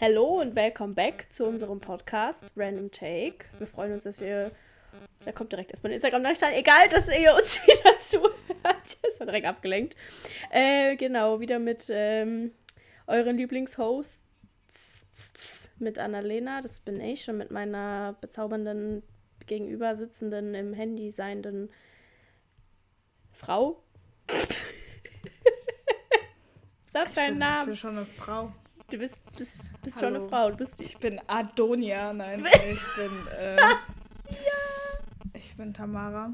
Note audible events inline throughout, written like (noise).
Hallo und welcome back zu unserem Podcast Random Take. Wir freuen uns, dass ihr. Da kommt direkt erstmal ein Instagram-Nachricht Egal, dass ihr uns (laughs) wieder zuhört. (laughs) Ist ja direkt abgelenkt. Äh, genau, wieder mit ähm, euren Lieblingshosts. Mit Annalena, das bin ich, und mit meiner bezaubernden, gegenüber sitzenden, im Handy seienden Frau. (laughs) Sag deinen Namen. Ich bin schon eine Frau. Du bist, bist, bist schon eine Frau. Du bist Ich bin Adonia. Nein, (laughs) ich bin. Äh, Ich bin Tamara.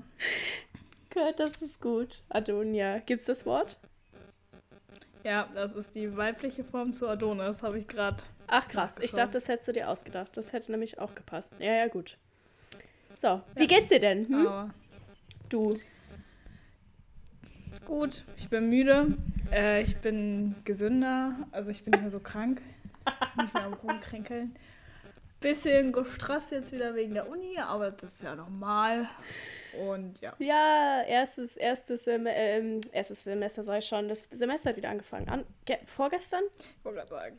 Gott, das ist gut. Adonia. Gibt's das Wort? Ja, das ist die weibliche Form zu Adonis, habe ich gerade. Ach krass, ich dachte, das hättest du dir ausgedacht. Das hätte nämlich auch gepasst. Ja, ja, gut. So, wie Ja. geht's dir denn? Hm? Du. Gut, ich bin müde. Äh, ich bin gesünder. Also ich bin nicht mehr so krank. Nicht mehr am Rumkränkeln. Bisschen gestresst jetzt wieder wegen der Uni, aber das ist ja normal. Und ja. Ja, erstes, erstes, Sem ähm, erstes Semester sag ich schon. Das Semester hat wieder angefangen. An ge vorgestern? Ich wollte gerade sagen.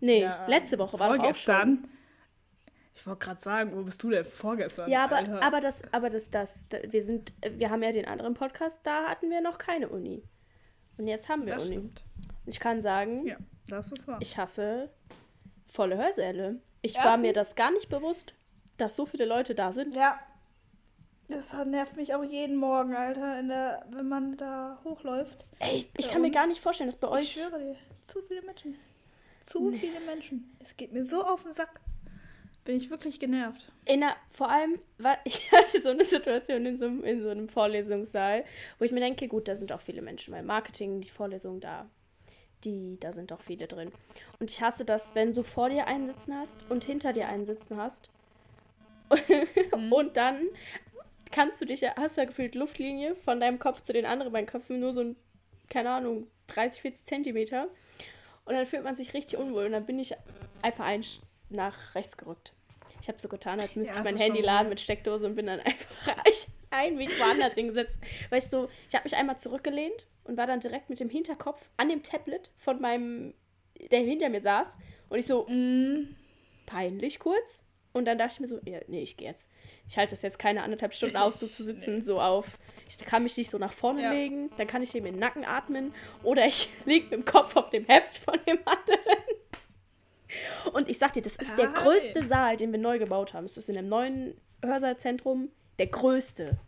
Nee, Ja, letzte Woche war doch auch schon. Ich wollte gerade sagen, wo bist du denn vorgestern? Ja, aber, Alter? aber das, aber das, das, da- wir sind, wir haben ja den anderen Podcast, da hatten wir noch keine Uni. Und jetzt haben wir das Uni. stimmt. Und ich kann sagen, Ja, das ist wahr. Ich hasse volle Hörsäle. Ich Erstens- war mir das gar nicht bewusst, dass so viele Leute da sind. Ja. Das nervt mich auch jeden Morgen, Alter, in der, wenn man da hochläuft. Ey, ich kann mir gar uns- nicht vorstellen, dass bei Ich euch. schwöre dir, zu viele Menschen. Zu viele Menschen. Es geht mir so auf den Sack. Bin ich wirklich genervt. Der, vor allem, war, (laughs) ich hatte so eine Situation in so, einem- in so einem Vorlesungssaal, wo ich mir denke, gut, da sind auch viele Menschen, weil Marketing, die Vorlesung da, die, da sind auch viele drin. Und ich hasse das, wenn du vor dir einen sitzen hast und hinter dir einen sitzen hast. (laughs) und dann kannst du dich, ja- hast du ja gefühlt Luftlinie von deinem Kopf zu den anderen beiden Köpfen, nur so ein, keine Ahnung, 30, 40 Zentimeter. Und dann fühlt man sich richtig unwohl und dann bin ich einfach ein nach rechts gerückt. Ich habe so getan, als müsste Ja, ich mein Handy laden mit Steckdose und bin dann (laughs) einfach ein Weg woanders hingesetzt. Weißt du, ich habe mich einmal zurückgelehnt und war dann direkt mit dem Hinterkopf an dem Tablet von meinem, der hinter mir saß. Und ich so, Mm, peinlich kurz. Und dann dachte ich mir so, ja, nee, ich gehe jetzt. Ich halte das jetzt keine anderthalb Stunden aus, so zu sitzen, (laughs) so auf. Ich kann mich nicht so nach vorne Ja. legen, dann kann ich dem in den Nacken atmen. Oder ich (laughs) liege mit dem Kopf auf dem Heft von dem anderen. Und ich sag dir, das ist der größte Saal, den wir neu gebaut haben. Es ist in einem neuen Hörsaalzentrum der größte.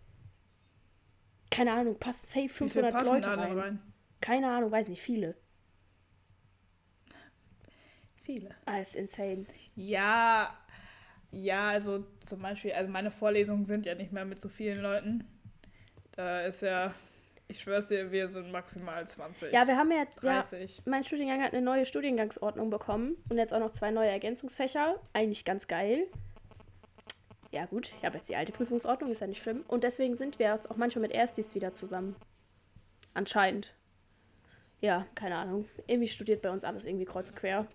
Keine Ahnung, passt safe wie viel 500 passen Leute denn rein. Keine Ahnung, weiß nicht, viele. Viele. Ah, ist insane. Ja, ja, also zum Beispiel, also meine Vorlesungen sind ja nicht mehr mit so vielen Leuten. Da ist ja, ich schwör's dir, wir sind maximal 20. Ja, wir haben ja jetzt, ja, 30. mein Studiengang hat eine neue Studiengangsordnung bekommen und jetzt auch noch zwei neue Ergänzungsfächer. Eigentlich ganz geil. Ja, gut, ich habe jetzt die alte Prüfungsordnung, ist ja nicht schlimm. Und deswegen sind wir jetzt auch manchmal mit Erstis wieder zusammen. Anscheinend. Ja, keine Ahnung. Irgendwie studiert bei uns alles irgendwie kreuz und quer.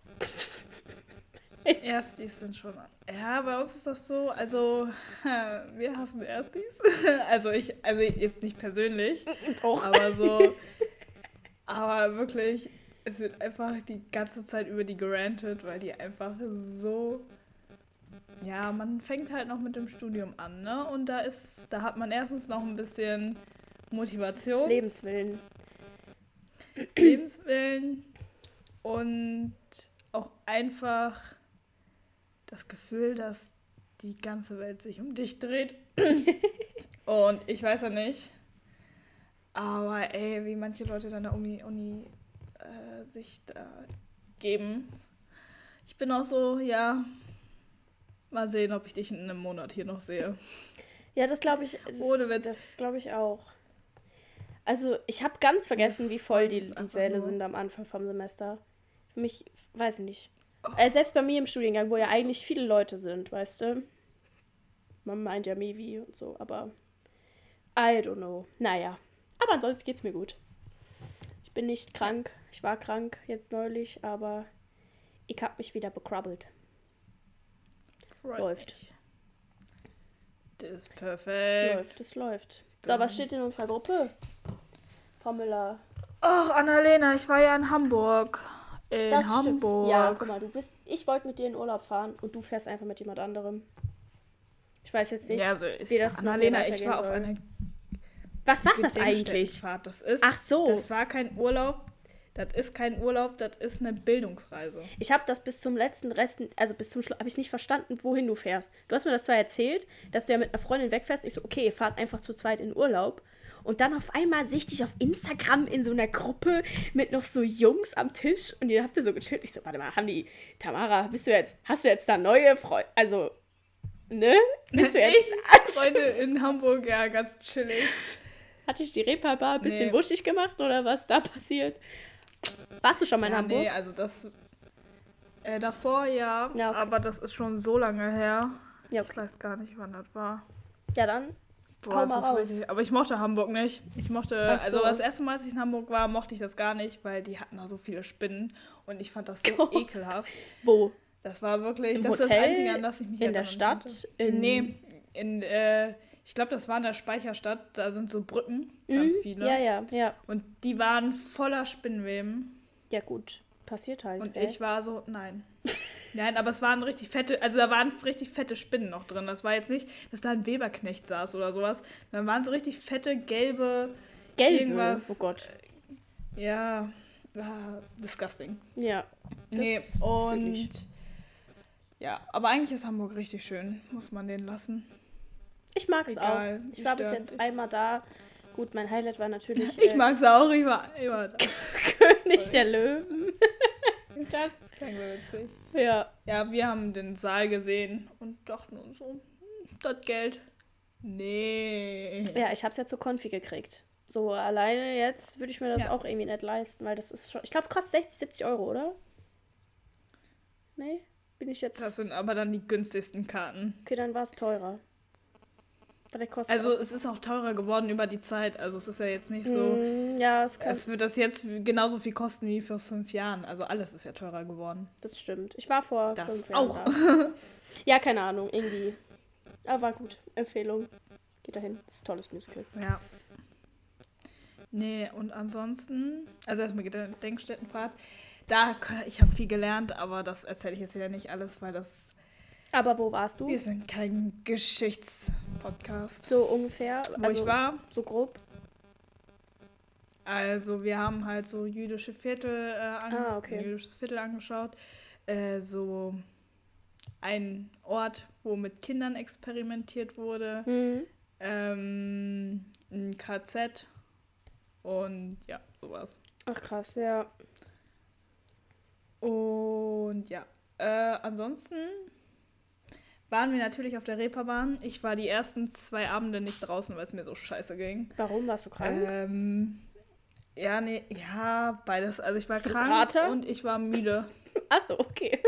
Erstis sind schon. Ja, bei uns ist das so, also (laughs) wir hassen Erstis. (laughs) Also ich, also jetzt nicht persönlich, (laughs) Doch. aber so. aber wirklich, es wird einfach die ganze Zeit über die gerantet, weil die einfach so. Ja, man fängt halt noch mit dem Studium an, ne? Und da ist, da hat man erstens noch ein bisschen Motivation. Lebenswillen. Lebenswillen und auch einfach das Gefühl, dass die ganze Welt sich um dich dreht. (clears throat) und ich weiß ja nicht, aber ey, wie manche Leute dann der Uni, Uni äh, sich da geben. Ich bin auch so, ja, mal sehen, ob ich dich in einem Monat hier noch sehe. Ja, das glaube ich. Das, Ohne Witz. Das glaube ich auch. Also, ich habe ganz vergessen, wie voll die, die Säle sind am Anfang vom Semester. Für mich, weiß ich nicht. Äh, selbst bei mir im Studiengang, wo ja eigentlich viele Leute sind, weißt du? Man meint ja Mevi und so, aber I don't know. Naja. Aber ansonsten geht's mir gut. Ich bin nicht krank. Ich war krank jetzt neulich, aber ich hab mich wieder bekrabbelt. Freut Läuft. mich. Das ist Es perfekt. läuft, es läuft. So, was steht in unserer Gruppe? Frau Müller. Ach, Annalena, ich war ja in Hamburg. In Das stimmt. Hamburg. Ja, guck mal, du bist. Ich wollte mit dir in Urlaub fahren und du fährst einfach mit jemand anderem. Ich weiß jetzt nicht. Ja, also ich, wie das Annalena, ich war auf soll. einer Was war das eigentlich? Das ist, Ach so. Das war kein Urlaub. Das ist kein Urlaub, das ist eine Bildungsreise. Ich habe das bis zum letzten Rest, also bis zum Schluss, habe ich nicht verstanden, wohin du fährst. Du hast mir das zwar erzählt, dass du ja mit einer Freundin wegfährst. Ich so, okay, ihr fahrt einfach zu zweit in Urlaub. Und dann auf einmal sehe ich dich auf Instagram in so einer Gruppe mit noch so Jungs am Tisch und ihr habt ihr so gechillt. Ich so, warte mal, haben die, Tamara, bist du jetzt, hast du jetzt da neue Freunde, also, ne? Bist du (laughs) jetzt, Ich, Freunde in Hamburg, ja, ganz chillig. hatte ich die Reeperbahn ein bisschen Nee. wuschig gemacht oder was da passiert? Warst du schon mal in ja, Hamburg? Nee, also das. Äh, davor ja, Ja, okay. aber das ist schon so lange her. Ja, Ich weiß gar nicht, wann das war. Ja, dann. Boah, das ist raus. richtig. Aber ich mochte Hamburg nicht. Ich mochte, also so. das erste Mal, als ich in Hamburg war, mochte ich das gar nicht, weil die hatten da so viele Spinnen und ich fand das so (laughs) ekelhaft. Wo? Das war wirklich, Im das ist das Hotel? Einzige, an das ich mich In der Stadt? In- nee, in, äh, ich glaube, das war in der Speicherstadt. Da sind so Brücken, ganz Mhm. viele. Ja, ja, ja. Und die waren voller Spinnenweben. Ja, gut. Passiert halt. Und ey. ich war so, nein. (laughs) Nein, aber es waren richtig fette, also da waren richtig fette Spinnen noch drin. Das war jetzt nicht, dass da ein Weberknecht saß oder sowas. Da waren so richtig fette, gelbe, Gelbe. irgendwas- Oh Gott. ja, ah, disgusting. Ja. nee, und ja, aber eigentlich ist Hamburg richtig schön, muss man den lassen. Ich mag's Egal, auch. Ich war bis jetzt einmal da. Gut, mein Highlight war (laughs) natürlich Ich äh, mag's auch, ich war immer da. (laughs) König Sorry. der Löwen. (laughs) das, Klingt witzig. ja. Ja, wir haben den Saal gesehen und dachten uns so, hm, das Geld. Nee. Ja, ich hab's ja zur Konfi gekriegt. So alleine jetzt würde ich mir das Ja. auch irgendwie nicht leisten, weil das ist schon. Ich glaube, kostet 60, 70 Euro, oder? Nee? Bin ich jetzt. Das sind aber dann die günstigsten Karten. Okay, dann war es teurer. Der. Also es ist auch teurer geworden über die Zeit. Also es ist ja jetzt nicht so. Mm, ja, es kann. Es wird das jetzt genauso viel kosten wie vor fünf Jahren. Also alles ist ja teurer geworden. Das stimmt. Ich war vor Das fünf Jahren auch. da. (laughs) Ja, keine Ahnung, irgendwie. Aber war gut. Empfehlung. Geht dahin. Das ist ein tolles Musical. Ja. Nee, und ansonsten, also erstmal Gedenkstättenfahrt. Da, ich habe viel gelernt, aber das erzähle ich jetzt wieder nicht alles, weil das. Aber wo warst du? Wir sind kein Geschichtspodcast. So ungefähr. Wo also ich war, so grob. Also wir haben halt so jüdische Viertel, äh, Ah, okay. jüdisches Viertel angeschaut. Äh, so ein Ort, wo mit Kindern experimentiert wurde. Mhm. Ähm, ein KZ und ja, sowas. Ach krass, ja. Und ja, äh, ansonsten waren wir natürlich auf der Reeperbahn. Ich war die ersten zwei Abende nicht draußen, weil es mir so scheiße ging. Warum warst du krank? Ähm, ja, nee, ja, beides. Also ich war Zu krank Kater? und ich war müde. (laughs) Achso, okay.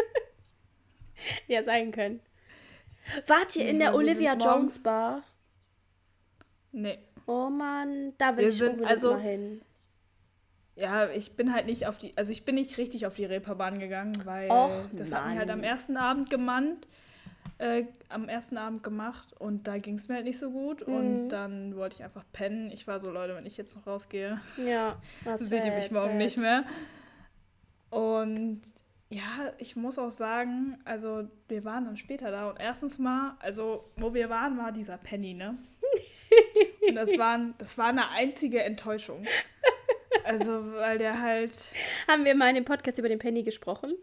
(laughs) ja, sein können. Wart ihr in Ja, der Olivia Jones Bar? Nee. Oh Mann, da will Wir ich sind- also- mal hin. Ja, ich bin halt nicht auf die, also ich bin nicht richtig auf die Reeperbahn gegangen, weil Och, das hat mich halt Mann. am ersten Abend gemannt, äh, am ersten Abend gemacht und da ging es mir halt nicht so gut Mhm. und dann wollte ich einfach pennen. Ich war so, Leute, wenn ich jetzt noch rausgehe, Ja, (laughs) das seht ihr mich morgen nicht mehr. Und ja, ich muss auch sagen, also wir waren dann später da und erstens mal, also wo wir waren, war dieser Penny, ne? (laughs) Und das, waren, das war eine einzige Enttäuschung. Also, weil der halt. Haben wir mal in dem Podcast über den Penny gesprochen?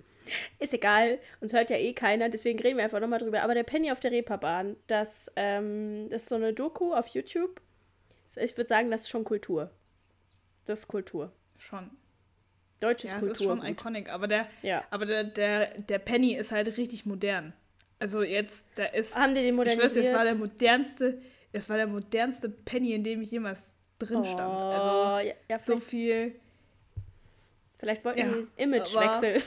Ist egal, uns hört ja eh keiner, deswegen reden wir einfach nochmal drüber. Aber der Penny auf der Reeperbahn, das, ähm, das ist so eine Doku auf YouTube. Ich würde sagen, das ist schon Kultur. Das ist Kultur. Schon. Deutsches Ja, Kultur. ist schon iconic, aber der, ja. aber der, der, der Penny ist halt richtig modern. Also jetzt, der ist. Haben die den Ich modernisiert? schwör's, es war der modernste, es war der modernste Penny, in dem ich jemals drin stand. Also Oh, ja, ja, so viel. vielleicht wollten Ja, die das Image wechseln.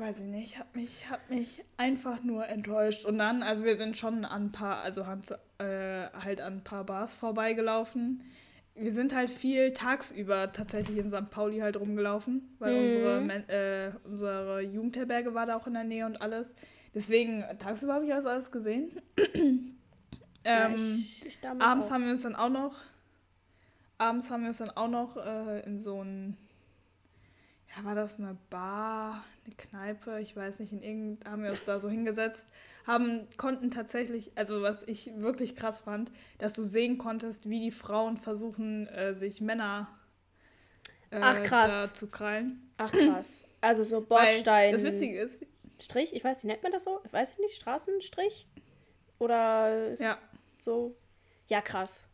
Weiß ich nicht, hat mich, hat mich einfach nur enttäuscht. Und dann, also wir sind schon an ein paar, also haben, äh, halt an ein paar Bars vorbeigelaufen. Wir sind halt viel tagsüber tatsächlich in St. Pauli halt rumgelaufen, weil Mhm. unsere, äh, unsere Jugendherberge war da auch in der Nähe und alles. Deswegen, tagsüber habe ich das alles gesehen. (clears throat) Ja, ähm, ich, ich abends auch. haben wir uns dann auch noch, abends haben wir uns dann auch noch äh, in so ein ja, war das eine Bar, eine Kneipe, ich weiß nicht, in irgend haben wir uns da so hingesetzt, haben, konnten tatsächlich, also was ich wirklich krass fand, dass du sehen konntest, wie die Frauen versuchen, äh, sich Männer äh, Ach, krass. zu krallen. Ach krass. Also so (clears throat) Weil Bordstein. Das Witzige ist, Strich, ich weiß nicht, nennt man das so? Ich weiß nicht, Straßenstrich? Oder ja, so? Ja, krass.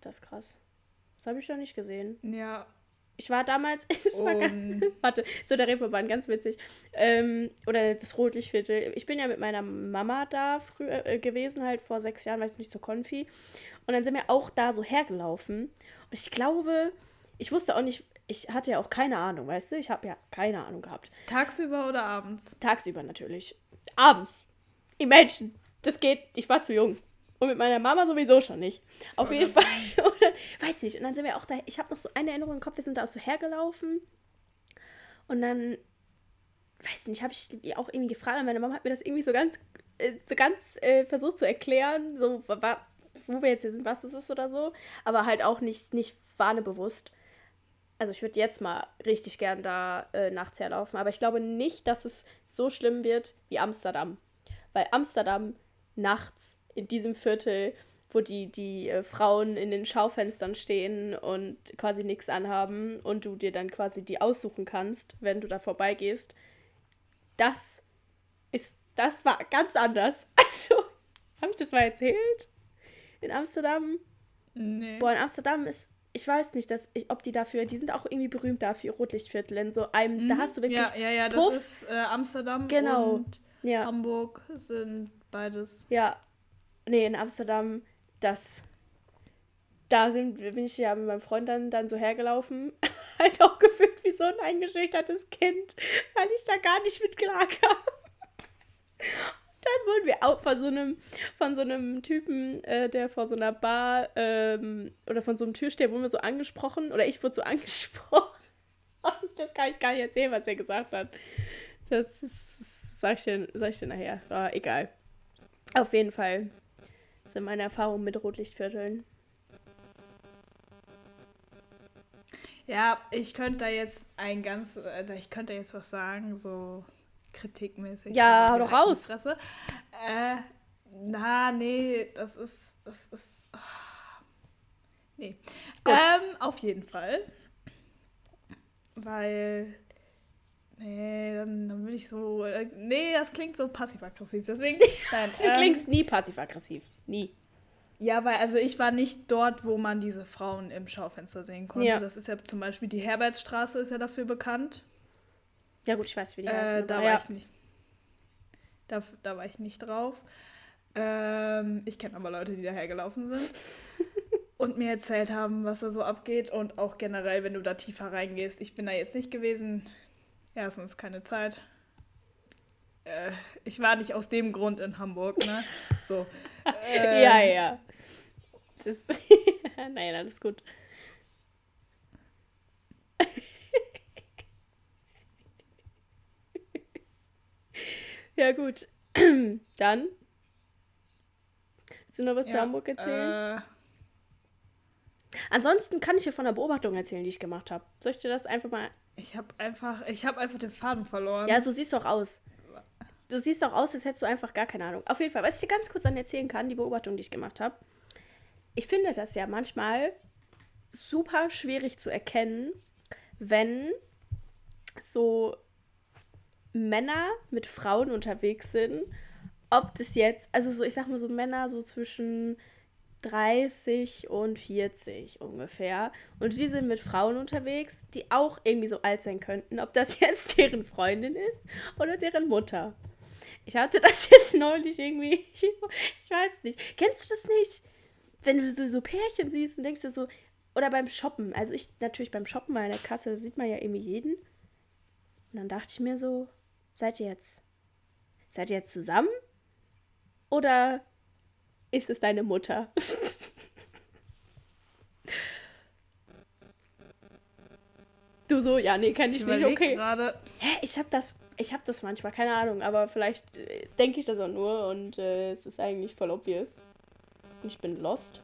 Das ist krass. Das habe ich noch nicht gesehen. ja, Ich war damals, (laughs) das war ganz, (laughs) warte, so der Reeperbahn, ganz witzig. Ähm, oder das Rotlichtviertel. Ich bin ja mit meiner Mama da früher äh, gewesen, halt vor sechs Jahren, weiß nicht, zur Konfi. Und dann sind wir auch da so hergelaufen. Und ich glaube, ich wusste auch nicht, ich hatte ja auch keine Ahnung, weißt du? Ich habe ja keine Ahnung gehabt. tagsüber oder abends? Tagsüber natürlich. Abends. Imagine. Das geht, ich war zu jung. Und mit meiner Mama sowieso schon nicht. Auf jeden Fall. (laughs) Weiß nicht. Und dann sind wir auch da. Ich habe noch so eine Erinnerung im Kopf, wir sind da auch so hergelaufen. Und dann, weiß nicht, habe ich auch irgendwie gefragt. Und meine Mama hat mir das irgendwie so ganz, äh, so ganz äh, versucht zu erklären, so, wo wir jetzt hier sind, was es ist oder so. Aber halt auch nicht, nicht wahnebewusst. Also ich würde jetzt mal richtig gern da äh, nachts herlaufen. Aber ich glaube nicht, dass es so schlimm wird wie Amsterdam. Weil Amsterdam nachts in diesem Viertel, wo die, die äh, Frauen in den Schaufenstern stehen und quasi nichts anhaben und du dir dann quasi die aussuchen kannst, wenn du da vorbeigehst, das ist, das war ganz anders. (laughs) Also, habe ich das mal erzählt? In Amsterdam? Nee. Boah, in Amsterdam ist, ich weiß nicht, dass ich, ob die dafür, die sind auch irgendwie berühmt dafür, Rotlichtviertel. In so einem, da hast du wirklich, Mhm. Ja, ja, ja, das Puff. ist äh, Amsterdam Genau. und ja, Hamburg sind beides. ja, nee, in Amsterdam, das, da sind, bin ich ja mit meinem Freund dann, dann so hergelaufen, (laughs) halt auch gefühlt wie so ein eingeschüchtertes Kind, weil ich da gar nicht mit klarkam. Dann wurden wir auch von so einem, von so einem Typen, äh, der vor so einer Bar ähm, oder von so einem Türsteher wurden wir so angesprochen oder ich wurde so (laughs) angesprochen. Und das kann ich gar nicht erzählen, was er gesagt hat. Das, ist, das sag, ich dir, sag ich dir nachher. Aber egal. Auf jeden Fall sind meine Erfahrungen mit Rotlichtvierteln. Ja, ich könnte da jetzt ein ganz, äh, ich könnte jetzt was sagen, so kritikmäßig. Ja, hau doch raus. Fresse. Äh, na, nee, das ist, das ist, ah, nee. Gut. Ähm, auf jeden Fall. Weil, nee, dann, dann würde ich so, nee, das klingt so passiv-aggressiv, deswegen, (laughs) nein. Du ähm, klingst nie passiv-aggressiv. Nie. Ja, weil also ich war nicht dort, wo man diese Frauen im Schaufenster sehen konnte. Ja. Das ist ja zum Beispiel die Herbertsstraße ist ja dafür bekannt. Ja gut, ich weiß, wie die heißen. Äh, da war ja. ich nicht. Da, da war ich nicht drauf. Ähm, ich kenne aber Leute, die daher gelaufen sind (laughs) und mir erzählt haben, was da so abgeht und auch generell, wenn du da tiefer reingehst. Ich bin da jetzt nicht gewesen. Erstens keine Zeit. Äh, ich war nicht aus dem Grund in Hamburg, ne? So. (laughs) Äh, ja, ja. Das (laughs) Nein, alles gut. (laughs) ja, gut. (clears throat) Dann. Willst du noch was zu ja, Hamburg erzählen? Äh, Ansonsten kann ich dir von einer Beobachtung erzählen, die ich gemacht habe. Soll ich dir das einfach mal. Ich habe einfach, ich habe einfach den Faden verloren. Ja, so siehst du auch aus. Du siehst auch aus, als hättest du einfach gar keine Ahnung. Auf jeden Fall, was ich dir ganz kurz dann erzählen kann, die Beobachtung, die ich gemacht habe. Ich finde das ja manchmal super schwierig zu erkennen, wenn so Männer mit Frauen unterwegs sind, ob das jetzt, also so, ich sag mal so Männer so zwischen 30 und 40 ungefähr. Und die sind mit Frauen unterwegs, die auch irgendwie so alt sein könnten. Ob das (laughs) jetzt deren Freundin ist oder deren Mutter. Ich hatte das (laughs) jetzt neulich irgendwie. Ich, (laughs) ich weiß nicht. Kennst du das nicht? Wenn du so, so Pärchen siehst und denkst dir so. Oder beim Shoppen. Also ich natürlich beim Shoppen mal in der Kasse, da sieht man ja irgendwie jeden. Und dann dachte ich mir so, seid ihr jetzt. Seid ihr jetzt zusammen? Oder ist es deine Mutter? du so, ja, nee, kenn ich, ich nicht, okay. gerade. Hä, ich hab das, ich hab das manchmal, keine Ahnung, aber vielleicht äh, denke ich das auch nur und äh, es ist eigentlich voll obvious. Und ich bin lost.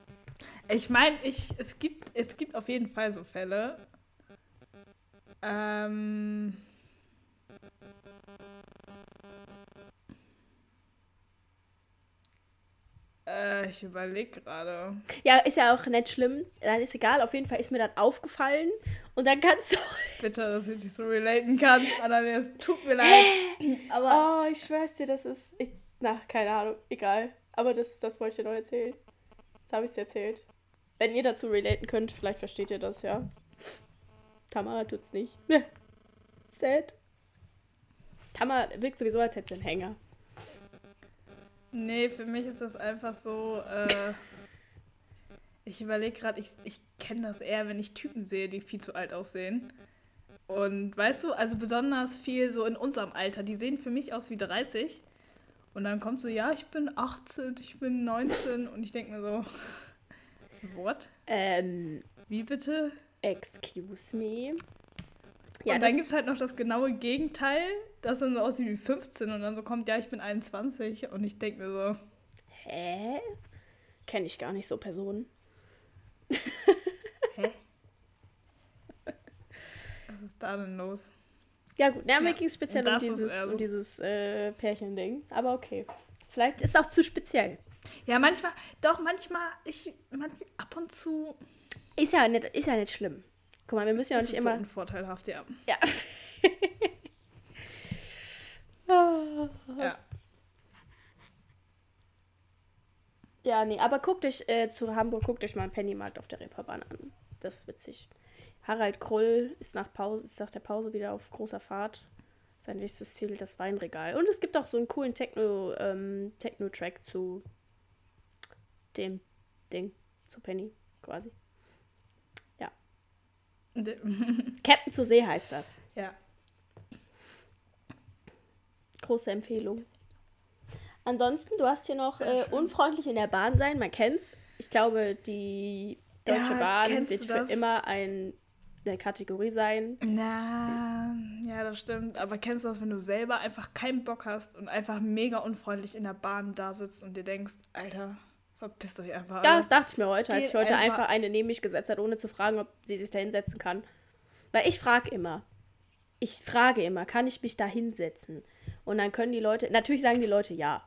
Ich meine, ich, es, gibt, es gibt auf jeden Fall so Fälle. Ähm. Äh, ich überlege gerade. Ja, ist ja auch nicht schlimm. Dann ist egal. Auf jeden Fall ist mir das aufgefallen. Und dann kannst du. (laughs) Bitte, dass ich nicht so relaten kann. Annalena, es tut mir leid. Aber Oh, ich schwör's dir, das ist. Ich, na, keine Ahnung. Egal. Aber das, das wollte ich dir noch erzählen. Jetzt habe ich es erzählt. Wenn ihr dazu relaten könnt, vielleicht versteht ihr das, ja. Tamara tut's nicht. (laughs) Sad. Tamara wirkt sowieso, als hätte sie einen Hänger. Nee, für mich ist das einfach so. Äh, ich überlege gerade, ich, ich kenne das eher, wenn ich Typen sehe, die viel zu alt aussehen. Und weißt du, also besonders viel so in unserem Alter, die sehen für mich aus wie 30. Und dann kommt so, ja, ich bin 18, ich bin 19 und ich denke mir so, (laughs) what? Ähm, Wie bitte? excuse me. Ja, und dann gibt es halt noch das genaue Gegenteil, das dann so aussieht wie 15 und dann so kommt, ja, ich bin 21 und ich denke mir so, hä? Kenne ich gar nicht so Personen. hä? (laughs) Was ist da denn los? Ja gut, ja, mir Ja, ging es speziell um dieses, eher so. um dieses äh, Pärchending. Aber okay. Vielleicht ist es auch zu speziell. Ja, manchmal, doch, manchmal, ich, manch, ab und zu Ist ja nicht, ist ja nicht schlimm. Guck mal, wir müssen ja auch nicht immer. so unvorteilhaft, ja. Ja. (laughs) Ja. Ja, nee, aber guckt euch äh, zu Hamburg, guckt euch mal einen Pennymarkt auf der Reeperbahn an. Das ist witzig. Harald Krull ist nach, Pause, ist nach der Pause wieder auf großer Fahrt. Sein nächstes Ziel das Weinregal. Und es gibt auch so einen coolen Techno, ähm, Techno-Track zu dem Ding, zu Penny quasi. (laughs) Captain zur See heißt das. ja. Große Empfehlung. Ansonsten, du hast hier noch äh, unfreundlich in der Bahn sein, man kennt's. Ich glaube, die Deutsche Ja, Bahn wird für immer ein, eine Kategorie sein. Na, ja, das stimmt. Aber kennst du das, wenn du selber einfach keinen Bock hast und einfach mega unfreundlich in der Bahn da sitzt und dir denkst, Alter, verpisst euch einfach. Ja, das dachte ich mir heute, als ich heute einfach, einfach- eine neben mich gesetzt hat, ohne zu fragen, ob sie sich da hinsetzen kann. Weil ich frage immer. Ich frage immer, kann ich mich da hinsetzen? Und dann können die Leute, natürlich sagen die Leute ja.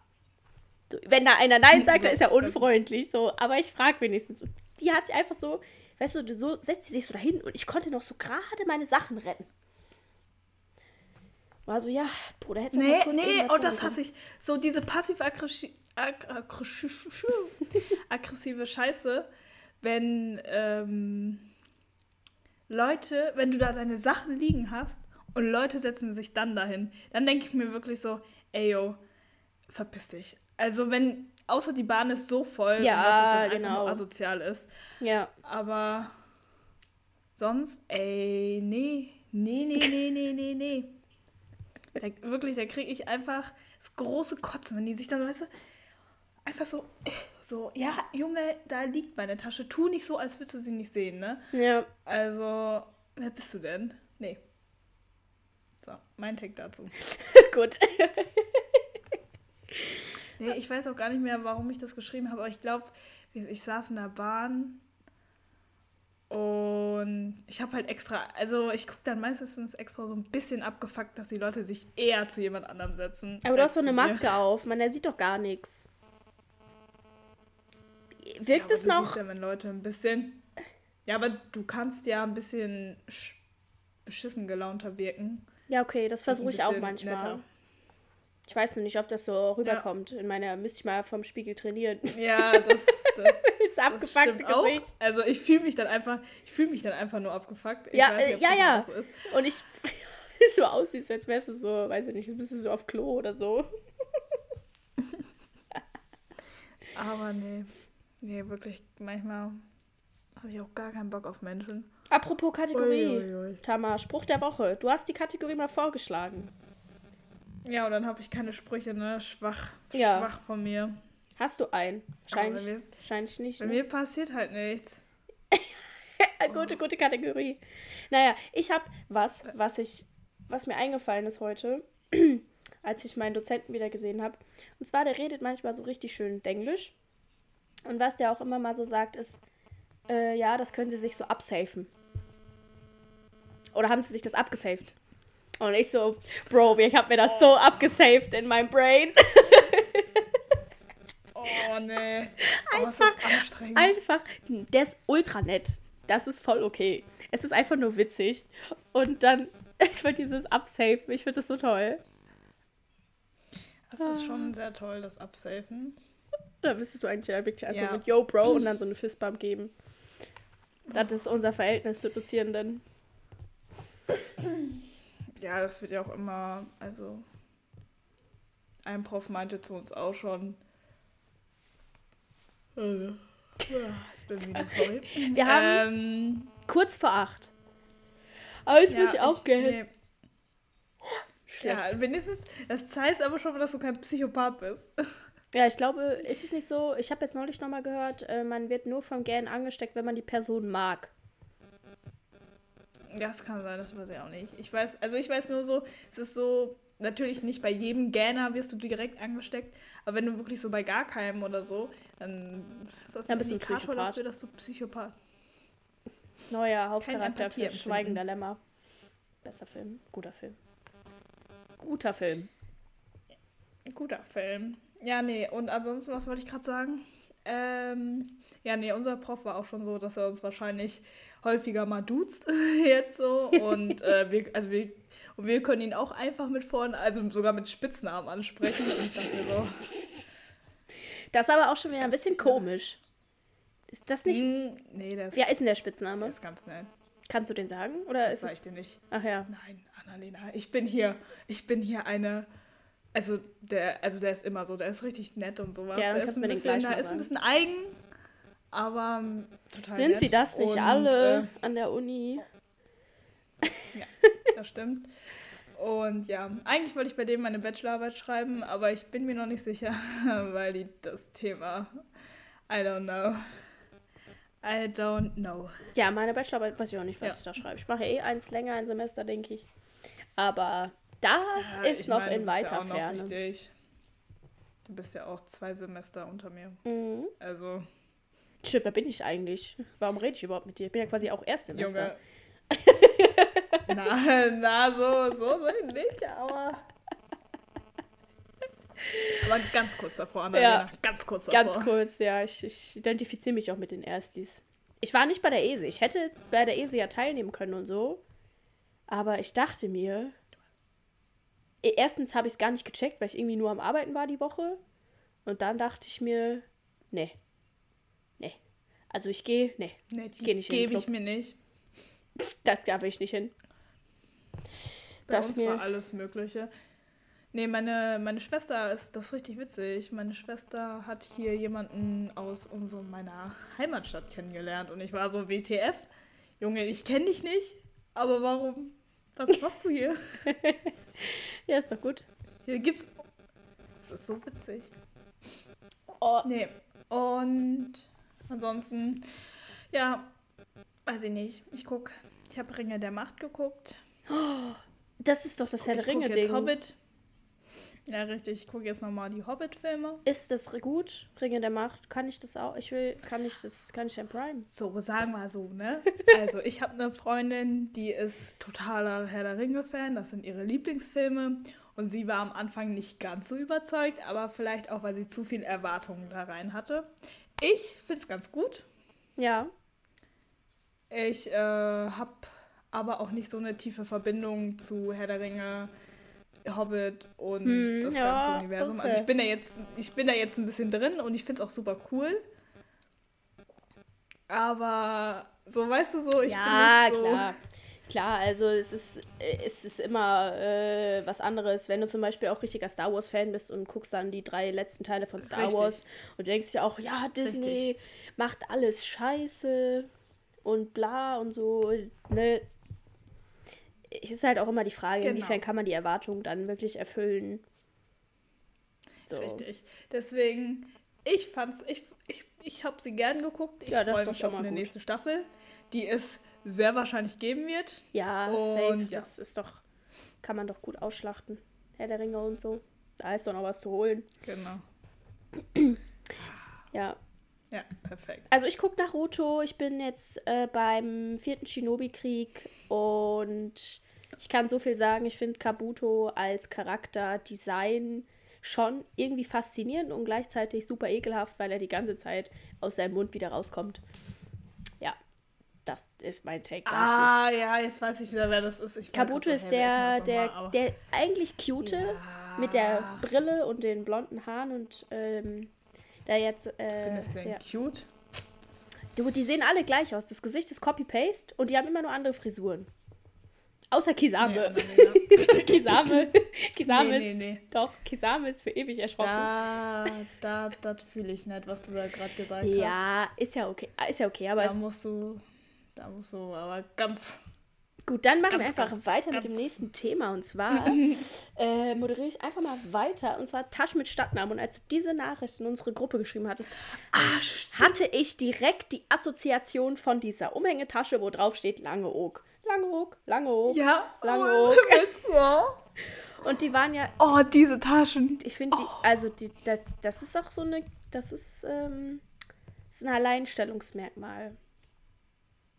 Wenn da einer Nein (laughs) sagt, So, dann ist er unfreundlich. So, aber ich frage wenigstens. Die hat sich einfach so, weißt du, so setzt sie sich so dahin und ich konnte noch so gerade meine Sachen retten. War so, ja, Bruder, hättest du Nee, mal kurz nee, oh, das hasse ich. So diese passiv-aggressive (laughs) aggressive Scheiße, wenn ähm, Leute, wenn du da deine Sachen liegen hast und Leute setzen sich dann dahin, dann denke ich mir wirklich so, ey yo, verpiss dich. Also wenn, außer die Bahn ist so voll, Ja, dass es einfach genau. nur asozial ist. Ja, Aber sonst, ey, nee, nee, nee, nee, nee, nee, nee. Da, wirklich, da kriege ich einfach das große Kotzen, wenn die sich dann, so, weißt du, einfach so, so, ja, Junge, da liegt meine Tasche. Tu nicht so, als würdest du sie nicht sehen, ne? ja. Also, wer bist du denn? Nee. So, mein Take dazu. (laughs) Gut. (laughs) Nee, ich weiß auch gar nicht mehr, warum ich das geschrieben habe, aber ich glaube, ich saß in der Bahn und ich habe halt extra, also ich gucke dann meistens extra so ein bisschen abgefuckt, dass die Leute sich eher zu jemand anderem setzen. Aber du hast so eine zu mir. Maske auf, man, der sieht doch gar nichts. Ja, Wirkt aber es noch? Siehst ja, wenn Leute ein bisschen. Ja, aber du kannst ja ein bisschen sch- beschissen gelaunter wirken. Ja, okay, das versuche ich auch manchmal. netter. Ich weiß noch nicht, ob das so rüberkommt. In meiner müsste ich mal vom Spiegel trainieren. Ja, (laughs) das, das, Das abgefuckte stimmt auch. Gesicht. Also ich fühle mich dann einfach, ich fühle mich dann einfach nur abgefuckt. Ich Ja, nicht, äh, ja, ja. So ist. Und ich (laughs) so aussiehst, als wärst du so, weiß ich nicht, bist du so auf Klo oder so. (laughs) Aber nee, nee, wirklich, manchmal habe ich auch gar keinen Bock auf Menschen. Apropos Kategorie. Uiuiui. Tamar, Spruch der Woche. Du hast die Kategorie mal vorgeschlagen. Ja, und dann habe ich keine Sprüche, ne? Schwach, Ja. schwach von mir. Hast du einen? Bei mir- wahrscheinlich nicht. Bei Ne? mir passiert halt nichts. (laughs) gute, gute Kategorie. Naja, ich habe was, was ich, was mir eingefallen ist heute, (clears throat) als ich meinen Dozenten wieder gesehen habe. Und zwar, der redet manchmal so richtig schön Denglisch. Und was der auch immer mal so sagt, ist, äh, ja, das können sie sich so absafen. Oder haben sie sich das abgesaved? Und ich so, Bro, ich hab mir das so abgesaved in meinem Brain. (laughs) Oh, nee. Oh, Einfach, einfach, der ist ultra nett. Das ist voll okay. Es ist einfach nur witzig. Und dann (laughs) ist mir dieses Upsave. Ich finde das so toll. Das ist schon sehr toll, das Absafen. Da müsstest du eigentlich wirklich einfach Ja. mit Yo, Bro und dann so eine Fistbump geben. Das ist unser Verhältnis zu Dozierenden. Ja, das wird ja auch immer, also ein Prof meinte zu uns auch schon. Äh, Jetzt bin ich wieder sorry. (laughs) Wir haben Ähm, kurz vor acht. Aber jetzt ja, ich auch Geld. nee. Ja, wenigstens, das heißt aber schon, dass du kein Psychopath bist. (laughs) Ja, ich glaube, ist es nicht so, ich habe jetzt neulich nochmal gehört, äh, man wird nur vom Gähnen angesteckt, wenn man die Person mag. Ja, das kann sein, das weiß ich auch nicht. Ich weiß, also ich weiß nur so, es ist so, natürlich nicht bei jedem Gähner wirst du direkt angesteckt, aber wenn du wirklich so bei gar keinem oder so, dann ist das Dann ein bist du ein Indikator Psychopath. dafür, dass du Psychopath Neuer Hauptcharakter für empfinden. Schweigen der Lämmer. Besser Film. Guter Film. Guter Film. Guter Film. Ja, nee, und ansonsten, was wollte ich gerade sagen? Ähm, ja, nee, unser Prof war auch schon so, dass er uns wahrscheinlich häufiger mal duzt (laughs) jetzt so. Und äh, wir, also wir, und wir können ihn auch einfach mit vorne, also sogar mit Spitznamen ansprechen. Und ich dachte mir so, Das ist aber auch schon wieder ein bisschen komisch. Ist das nicht. "Hm, nee, ist, Wer ist denn der der Spitzname? ist ganz nett. Kannst du den sagen? Oder Das ist sag ich dir nicht. Ach ja. Nein, Annalena, ich bin hier, ich bin hier eine. Also der, also der ist immer so, der ist richtig nett und sowas. Ja, dann der kannst ist ein mir den bisschen, mal ist ein bisschen eigen, aber ähm, total Sind nett. sie das nicht Und, alle an der Uni? Äh, (laughs) ja, das stimmt. Und ja, eigentlich wollte ich bei dem meine Bachelorarbeit schreiben, aber ich bin mir noch nicht sicher, (laughs) weil die das Thema I don't know. I don't know. Ja, meine Bachelorarbeit weiß ich auch nicht, was Ja. ich da schreibe. Ich mache eh eins länger, ein Semester, denke ich. Aber das Ja, ist noch meine, in bist ja weiter auch noch Ferne. richtig- Du bist ja auch zwei Semester unter mir. Mhm. Also, Shit, wer bin ich eigentlich? Warum rede ich überhaupt mit dir? Ich bin ja quasi auch Erstsemester. Junge. (laughs) na, na, so, so nicht, aber. Aber ganz kurz davor, Annalena. Ganz kurz davor. Ganz kurz, ja. Ich, ich identifiziere mich auch mit den Erstis. Ich war nicht bei der ESE. Ich hätte bei der ESE ja teilnehmen können und so. Aber ich dachte mir, erstens habe ich es gar nicht gecheckt, weil ich irgendwie nur am Arbeiten war die Woche. Und dann dachte ich mir, nee. Nee. Also ich gehe, nee. Nee, Ich geh nicht in den Gebe ich mir nicht. Da, da will ich nicht hin. Bei Das uns mir- war alles Mögliche. Nee, meine, meine Schwester ist das ist richtig witzig. Meine Schwester hat hier jemanden aus unserer, meiner Heimatstadt kennengelernt und ich war so, WTF? Junge, ich kenne dich nicht, aber warum? Was machst du hier? (laughs) (laughs) Ja, ist doch gut. Hier gibt's. Das ist so witzig. Oh, Nee. Und ansonsten, ja, weiß ich nicht. Ich guck, ich habe Ringe der Macht geguckt. (gasps) das ist doch das Herr der Ringe-Ding. Hobbit. Ja, richtig. Ich gucke jetzt nochmal die Hobbit-Filme. Ist das gut? Ringe der Macht? Kann ich das auch? Ich will, kann ich das, kann ich ein Prime? So, sagen wir so, ne? (laughs) Also, ich habe eine Freundin, die ist totaler Herr der Ringe-Fan. Das sind ihre Lieblingsfilme. Und sie war am Anfang nicht ganz so überzeugt, aber vielleicht auch, weil sie zu viel Erwartungen da rein hatte. Ich finde es ganz gut. Ja. Ich äh, habe aber auch nicht so eine tiefe Verbindung zu Herr der Ringe, Hobbit und Hm, das ja, ganze Universum. Also okay. ich bin da jetzt, ich bin da jetzt ein bisschen drin und ich finde es auch super cool. Aber so weißt du so, ich ja, bin nicht so. klar. Klar, also es ist, es ist immer äh, was anderes, wenn du zum Beispiel auch richtiger Star Wars-Fan bist und guckst dann die drei letzten Teile von Star Richtig. Wars und denkst dir auch, ja, Disney macht alles scheiße und bla und so. Ne? Es ist halt auch immer die Frage, Genau. inwiefern kann man die Erwartungen dann wirklich erfüllen. So. Richtig. Deswegen, ich fand's, ich, ich, ich habe sie gern geguckt. Ich Ja, das ist freue doch mich schon auf mal eine gut. nächste Staffel, die es sehr wahrscheinlich geben wird. Ja, Und safe. ja. Das ist doch, kann man doch gut ausschlachten. Herr der Ringe und so. Da ist doch noch was zu holen. Genau. (clears throat) Ja. Ja, perfekt. Also ich gucke Naruto, ich bin jetzt äh, beim vierten Shinobi-Krieg und ich kann so viel sagen, ich finde Kabuto als Charakterdesign schon irgendwie faszinierend und gleichzeitig super ekelhaft, weil er die ganze Zeit aus seinem Mund wieder rauskommt. Ja, das ist mein Take dazu. Ah, ja, jetzt weiß ich wieder, wer das ist. Ich Kabuto ist der, der? Aber- der eigentlich cute Ja. mit der Brille und den blonden Haaren und ähm, da jetzt. Äh, Findest du den ja. cute? Du, die sehen alle gleich aus. Das Gesicht ist Copy-Paste und die haben immer nur andere Frisuren. Außer Kisame. Nee. (laughs) Kisame. Kisame Nee, ist. nee, nee. Doch, Kisame ist für ewig erschrocken. Da, da, das fühle ich nicht, was du da gerade gesagt hast. ja, ist ja okay. Ist ja okay, aber Da musst du, da musst du aber ganz. gut, dann machen wir ganz, einfach ganz, weiter mit ganz- dem nächsten Thema. Und zwar (laughs) äh, moderiere ich einfach mal weiter. Und zwar Taschen mit Stadtnamen. Und als du diese Nachricht in unsere Gruppe geschrieben hattest, hatte ich direkt die Assoziation von dieser Umhängetasche, wo drauf steht Langeoog. Langeoog, Langeoog. Ja, Langeoog. (laughs) ja. Und die waren ja Oh, diese Taschen. Ich finde die, also die, da, das ist auch so eine, das ist, ähm, das ist ein Alleinstellungsmerkmal.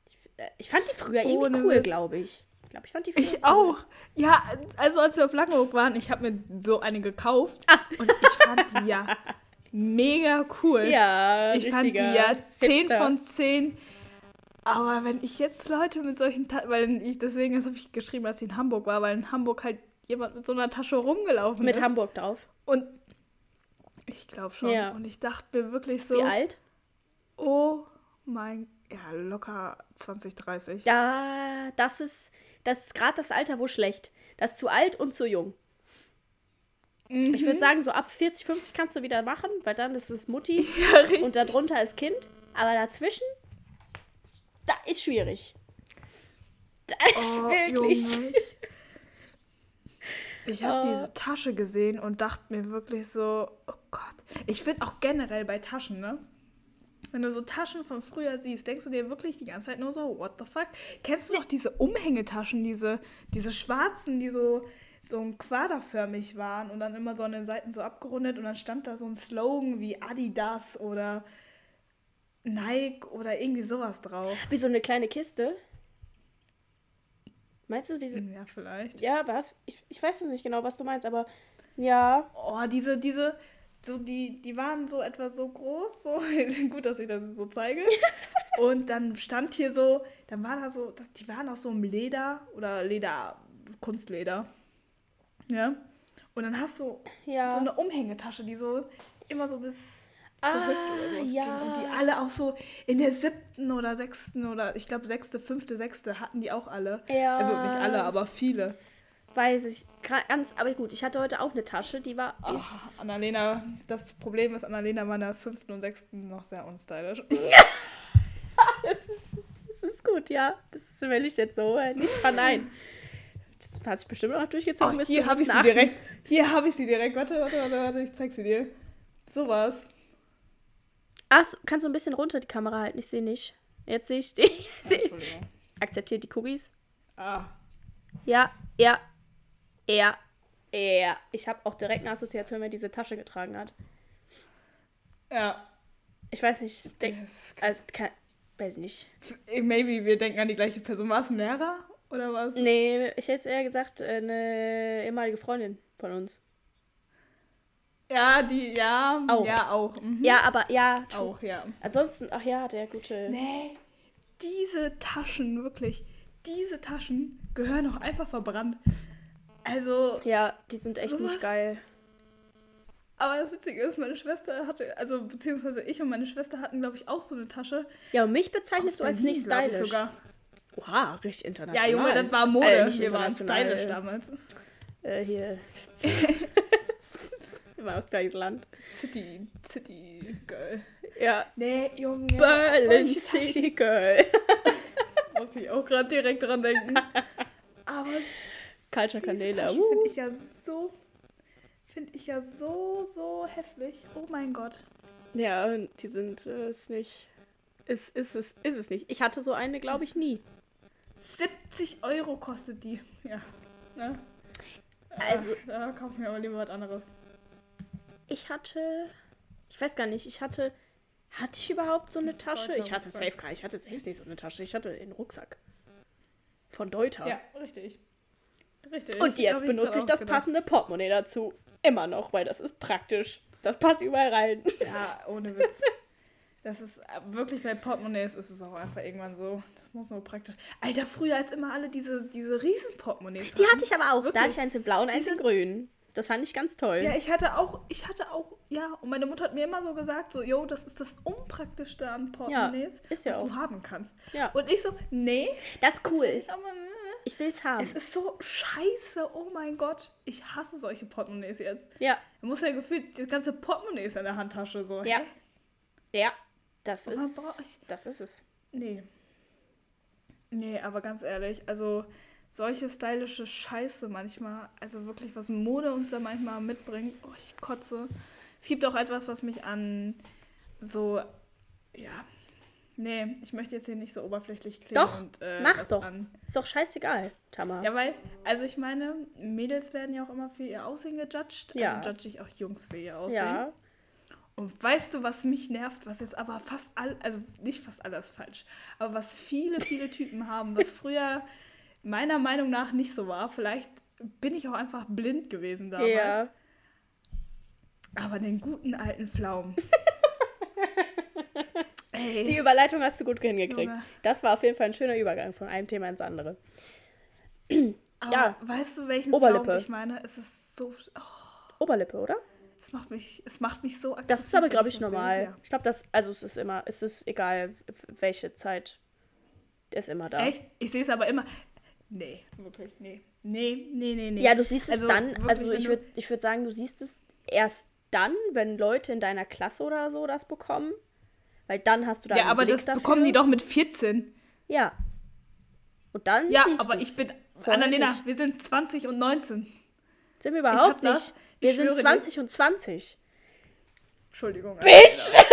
Ich, äh, ich fand die früher irgendwie Ohne cool, Witz. glaube ich. Ich glaube, ich fand die früher Ich cool. auch. Ja, also als wir auf Langeoog waren, ich habe mir so eine gekauft Ah. und ich fand die ja (laughs) mega cool. Ja, ich fand die richtiger ja 10 Hipster. von 10. Aber wenn ich jetzt Leute mit solchen Taschen, weil ich deswegen habe ich geschrieben, dass sie in Hamburg war, weil in Hamburg halt jemand mit so einer Tasche rumgelaufen Mit ist. Hamburg drauf. Und ich glaube schon. Ja. Und ich dachte mir wirklich so, Wie alt? oh mein, ja locker 20, 30. Ja, das ist, das ist gerade das Alter, wo schlecht. Das ist zu alt und zu jung. Mhm. Ich würde sagen, so ab 40, 50 kannst du wieder machen, weil dann ist es Mutti (laughs) Ja, und darunter ist Kind. Aber dazwischen, da ist schwierig. Da ist Oh, wirklich. Junge, ich- Ich habe Oh. diese Tasche gesehen und dachte mir wirklich so, oh Gott. Ich finde auch generell bei Taschen, ne? Wenn du so Taschen von früher siehst, denkst du dir wirklich die ganze Zeit nur so, what the fuck? Kennst du noch diese Umhängetaschen, diese, diese schwarzen, die so, so quaderförmig waren und dann immer so an den Seiten so abgerundet und dann stand da so ein Slogan wie Adidas oder Nike oder irgendwie sowas drauf. Wie so eine kleine Kiste. Meinst du diese? Ja, vielleicht. Ja, was? Ich, ich weiß jetzt nicht genau, was du meinst, aber ja. Oh, diese, diese, so die, die waren so etwa so groß, so (laughs) gut, dass ich das so zeige. (laughs) Und dann stand hier so, dann war da so, das, die waren aus so einem Leder oder Leder, Kunstleder. Ja. Und dann hast du Ja. so eine Umhängetasche, die so immer so bis Ah, zur Hüfte oder sowas ja. ging. Und die alle auch so in der siebten oder sechsten oder ich glaube sechste, fünfte, sechste hatten die auch alle. Ja. Also nicht alle, aber viele. Weiß ich. Ganz, aber gut, ich hatte heute auch eine Tasche, die war. Oh, Annalena, das Problem ist, Annalena war in der fünften und sechsten noch sehr unstylisch. das, (laughs) ist, das ist gut, ja. Das will ich jetzt so äh, nicht verneinen. Das hat sich bestimmt noch durchgezogen Oh, hier habe ich sie direkt. Hier habe ich sie direkt. Warte, warte, warte, warte, ich zeig sie dir. Sowas. Ach, kannst du ein bisschen runter die Kamera halten? Ich sehe nicht. Jetzt sehe ich die. (laughs) Entschuldigung. Akzeptiert die Cookies. Ah. Ja, ja, ja, ja. Ich habe auch direkt eine Assoziation, wenn er diese Tasche getragen hat. Ja. Ich weiß nicht, denk, Das- also, kann, weiß nicht. Maybe wir denken an die gleiche Person. War es ein Lehrer oder was? Nee, ich hätte eher gesagt, äh, eine ehemalige Freundin von uns. Ja, die, ja. Auch. Ja, auch. Mhm. Ja, aber ja, true. Auch, ja. Ansonsten, ach ja, der gute. Nee, diese Taschen, wirklich, diese Taschen gehören auch einfach verbrannt. Also, Ja, die sind echt Sowas? nicht geil. aber das Witzige ist, meine Schwester hatte, also beziehungsweise ich und meine Schwester hatten, glaube ich, auch so eine Tasche. Ja, und mich bezeichnest du als nicht stylisch. sogar. Oha, richtig Ja, international. Junge, das war Mode. Äh, nicht Wir waren stylisch damals. Äh, hier. (laughs) Immer aus Land. City, City Girl. Ja. Nee, Junge. Berlin City Girl. (laughs) Muss ich auch gerade direkt dran denken. Aber Culture Kanäle. Taschen Uh. finde ich ja so, finde ich ja so, so hässlich. Oh mein Gott. Ja, die sind äh, ist nicht. Ist, ist, es, ist es nicht. Ich hatte so eine, glaube ich, nie. 70 Euro kostet die. Ja. Ne? Also- Äh, da kaufen wir aber lieber was anderes. Ich hatte. Ich weiß gar nicht, ich hatte. Hatte ich überhaupt so eine Tasche? Ich hatte safe gar. Ich hatte safe nicht so eine Tasche. Ich hatte einen Rucksack. Von Deuter. Ja, richtig. Richtig. Und jetzt ich benutze ich das gedacht. passende Portemonnaie dazu. Immer noch, weil das ist praktisch. Das passt überall rein. Ja, (laughs) ohne Witz. Das ist äh, wirklich bei Portemonnaies ist es auch einfach irgendwann so. Das muss nur praktisch. Alter, früher als immer alle diese, diese riesen Portemonnaies. Die hatten. hatte ich aber auch. Da Wirklich? hatte ich eins in blau und eins in grün. Das fand ich ganz toll. Ja, ich hatte auch, ich hatte auch, ja, und meine Mutter hat mir immer so gesagt, so, yo, das ist das Unpraktischste an Portemonnaies, ist ja was auch. du haben kannst. Ja. Und ich so, nee, das ist cool. aber äh, Ich will's haben. es ist so scheiße, oh mein Gott. Ich hasse solche Portemonnaies jetzt. Ja, Man muss ja gefühlt, das ganze Portemonnaie ist in der Handtasche so. ja. Hä? Ja. Das man ist. Das ist es. Nee. Nee, aber ganz ehrlich, also solche stylische Scheiße manchmal, also wirklich, was Mode uns da manchmal mitbringt, oh, ich kotze. Es gibt auch etwas, was mich an so, ja, nee, ich möchte jetzt hier nicht so oberflächlich klingen Doch, und äh, mach doch. an. Ist doch scheißegal, Tamara. Ja, weil, also ich meine, Mädels werden ja auch immer für ihr Aussehen gejudged, Ja. also judge ich auch Jungs für ihr Aussehen. ja. Und weißt du, was mich nervt, was jetzt aber fast all, also nicht fast alles falsch, aber was viele, viele Typen haben, was (laughs) früher meiner Meinung nach nicht so war. Vielleicht bin ich auch einfach blind gewesen damals. Ja. Aber den guten alten Pflaumen. (laughs) Ey. Die Überleitung hast du gut hingekriegt. Junge. Das war auf jeden Fall ein schöner Übergang von einem Thema ins andere. aber ja. weißt du, welchen Oberlippe. Pflaumen ich meine? Es ist so. Oh, Oberlippe, oder? es macht mich, es macht mich so aggressiv. Das ist aber, glaube ich, normal. Ja. Ich glaube, das, also es ist immer, es ist egal, welche Zeit. Der ist immer da. Echt? Ich sehe es aber immer. Nee, wirklich, nee. Nee, nee, nee, nee. Ja, du siehst es Also dann, wirklich, also ich würde ich würd sagen, du siehst es erst dann, wenn Leute in deiner Klasse oder so das bekommen. Weil dann hast du da Ja, aber Blick das dafür. bekommen die doch mit 14. Ja. Und dann Ja, aber ich bin. Annalena, nicht. wir sind 20 und 19. Sind wir überhaupt das. nicht. Wir Ich sind schwöre dir. 20 und 20. Entschuldigung. Bitch! (laughs)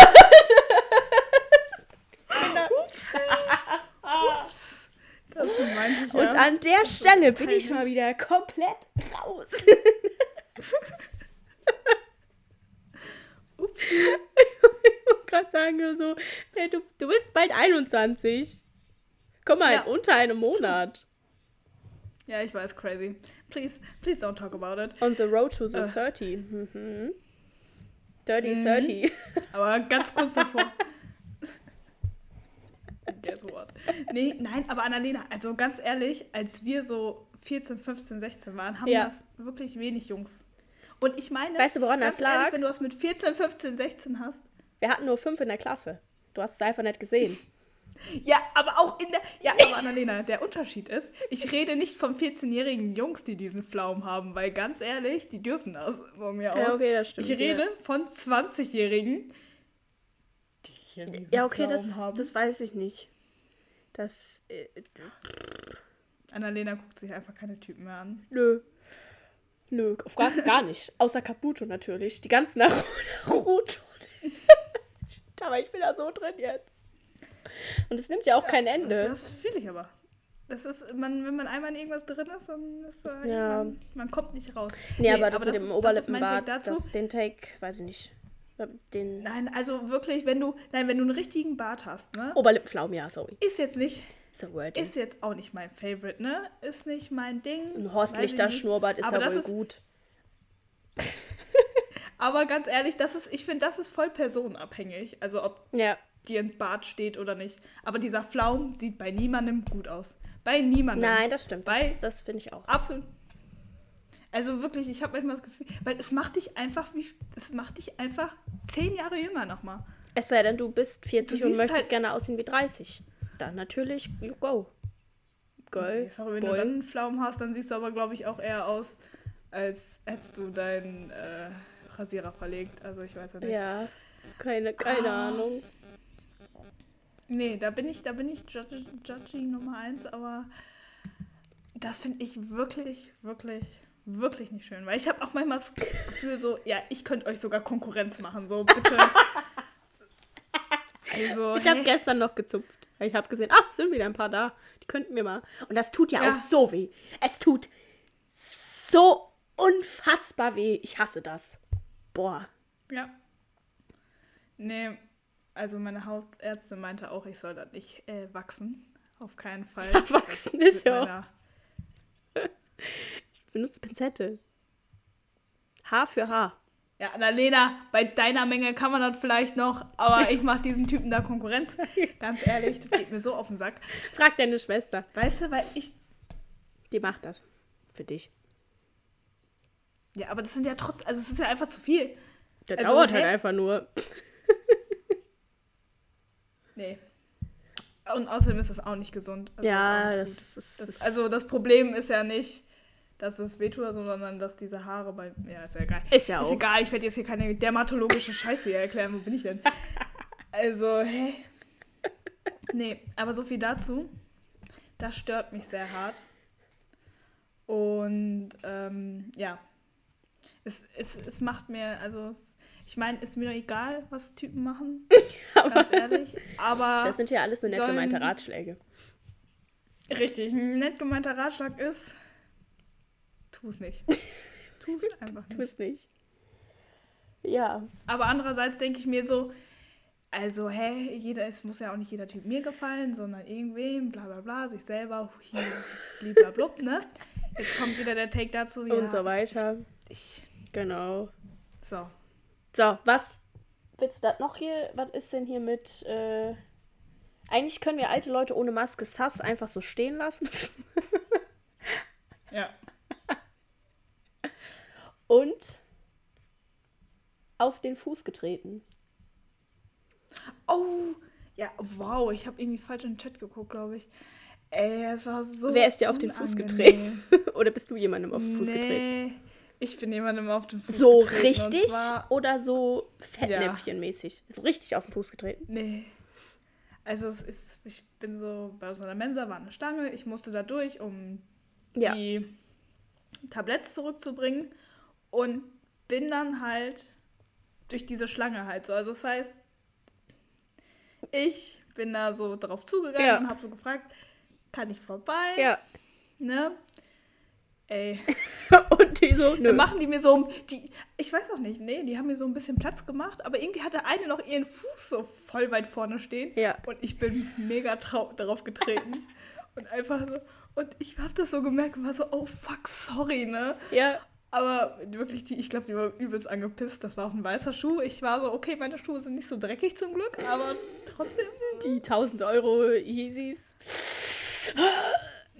Ups. Das meinte ich ja. Und an der ist Stelle bin ich mal wieder komplett raus. (laughs) Ups. Ich wollte gerade sagen, so, hey, du, du bist bald 21. Komm mal, Ja. unter einem Monat. Ja, ich weiß, crazy. Please, please don't talk about it. On the road to the Äh. 30. Mhm. Dirty Mhm. 30. Aber ganz kurz (laughs) davor. (laughs) Nee, nein, aber Annalena, also ganz ehrlich, als wir so 14, 15, 16 waren, haben Ja. das wirklich wenig Jungs. Und ich meine, Weißt du, woran das lag? Ehrlich, wenn du das mit 14, 15, 16 hast. Wir hatten nur fünf in der Klasse. Du hast es einfach nicht gesehen. (laughs) Ja, aber auch in der. Ja, aber Annalena, der Unterschied ist, ich rede nicht von 14-jährigen Jungs, die diesen Pflaumen haben, weil ganz ehrlich, die dürfen das von mir aus. Ja, okay, das stimmt. Ich rede von 20-Jährigen, die hier diesen Ja, okay, das, Pflaumen haben. das weiß ich nicht. Das. Äh, Annalena guckt sich einfach keine Typen mehr an. nö. Nö, auf gar, (laughs) gar nicht. Außer Caputo natürlich. Die ganzen (laughs) Naruto. (laughs) aber ich bin da so drin jetzt. Und es nimmt ja auch kein Ende. Das, das fühle ich aber. Das ist, man, wenn man einmal in irgendwas drin ist, dann ist da Ja. irgendwann- man kommt nicht raus. nee, aber das mit ist- dem Oberlippenbart, Take dazu. das, den Take, weiß ich nicht. Den Nein, also wirklich, wenn du, nein, wenn du einen richtigen Bart hast, ne? Oberlippenflaum, ja, sorry. Ist jetzt nicht, ist jetzt auch nicht mein Favorite, ne? Ist nicht mein Ding. Ein weiß Horst ich Lichter nicht. Schnurrbart ist Aber ja wohl ist- gut. (laughs) Aber ganz ehrlich, das ist, ich finde, das ist voll personenabhängig. Also ob Ja. dir ein Bart steht oder nicht. Aber dieser Flaum sieht bei niemandem gut aus. Bei niemandem. Nein, das stimmt. Bei- Das, das finde ich auch. Absolut. Also wirklich, ich habe manchmal das Gefühl, weil es macht dich einfach wie, es macht dich einfach zehn Jahre jünger nochmal. Es sei denn, du bist 40 Du und möchtest halt- gerne aussehen wie 30. Dann natürlich, you go. Girl, Okay, sorry, wenn du boy. dann einen Pflaumen hast, dann siehst du aber, glaube ich, auch eher aus, als hättest du deinen äh, Rasierer verlegt. Also ich weiß ja nicht. Ja, keine, keine Ah. Ahnung. Nee, da bin ich, da bin ich Judgy, Judgy Nummer eins, aber das finde ich wirklich, wirklich, wirklich nicht schön. Weil ich habe auch manchmal das Gefühl so, ja, ich könnte euch sogar Konkurrenz machen, so bitte. (laughs) also, Ich habe hä? gestern noch gezupft. Ich habe gesehen, ah, es sind wieder ein paar da. Die könnten mir mal. Und das tut ja, Ja. auch so weh. Es tut so unfassbar weh. Ich hasse das. Boah. Ja. Nee, also meine Hautärztin meinte auch, ich soll das nicht äh, wachsen. Auf keinen Fall. (laughs) Wachsen ist ja benutze Pinzette. Haar für Haar. Ja, Annalena, bei deiner Menge kann man das vielleicht noch, aber (laughs) ich mache diesen Typen da Konkurrenz. Ganz ehrlich, das geht mir so auf den Sack. Frag deine Schwester. Weißt du, weil ich. Die macht das. Für dich. Ja, aber das sind ja trotzdem. Also, es ist ja einfach zu viel. Das Also, dauert halt einfach nur. (laughs) Nee. Und außerdem ist das auch nicht gesund. Also ja, das ist. gut. Das, das, Also, das Problem ist ja nicht, dass es wehtut, sondern dass diese Haare bei. Ja, ist ja egal. ist ja Ist auch. egal, ich werde jetzt hier keine dermatologische Scheiße hier erklären. Wo bin ich denn? (laughs) Also, hä? Nee, aber so viel dazu. Das stört mich sehr hart. Und ähm, ja, es, es, es macht mir, also es, ich meine, ist mir doch egal, was Typen machen, (laughs) ganz ehrlich. Aber Das sind ja alles so nett sollen- gemeinte Ratschläge. richtig, ein nett gemeinter Ratschlag ist, tu es nicht. (laughs) Tu es einfach Tu nicht. es nicht. Ja. Aber andererseits denke ich mir so, also, hä, jeder, es muss ja auch nicht jeder Typ mir gefallen, sondern irgendwem, bla bla bla, sich selber, hier, bliblablub, ne? Jetzt kommt wieder der Take dazu, ja, und so weiter. Ich, Genau. so. So, was willst du das noch hier? Was ist denn hier mit. Äh, eigentlich können wir alte Leute ohne Maske sass einfach so stehen lassen. (laughs) Ja. Und auf den Fuß getreten. Oh, ja, wow, ich habe irgendwie falsch in den Chat geguckt, glaube ich. Ey, es war so. Wer ist dir auf den Fuß unangenehm. (laughs) Oder bist du jemandem auf den Fuß getreten? Nee, ich bin jemandem auf den Fuß So getreten. und richtig zwar- oder so Fettnäpfchenmäßig? So richtig auf den Fuß getreten. Nee. Also es ist, ich bin so, bei so einer Mensa war eine Stange, ich musste da durch, um Ja. die Tabletts zurückzubringen und bin dann halt durch diese Schlange halt so. Also das heißt, ich bin da so drauf zugegangen Ja. und habe so gefragt, kann ich vorbei? Ja. Ne? Ey, (laughs) Und die so, nö. dann machen die mir so, die, ich weiß auch nicht, nee, die haben mir so ein bisschen Platz gemacht, aber irgendwie hatte eine noch ihren Fuß so voll weit vorne stehen. Ja. Und ich bin mega trau darauf getreten. (laughs) und einfach so, und ich habe das so gemerkt und war so, oh fuck, sorry, ne? Ja. Aber wirklich, die, ich glaube, die war übelst angepisst. Das war auch ein weißer Schuh. Ich war so, okay, meine Schuhe sind nicht so dreckig zum Glück, aber trotzdem. Die 1000 Euro Yeezys.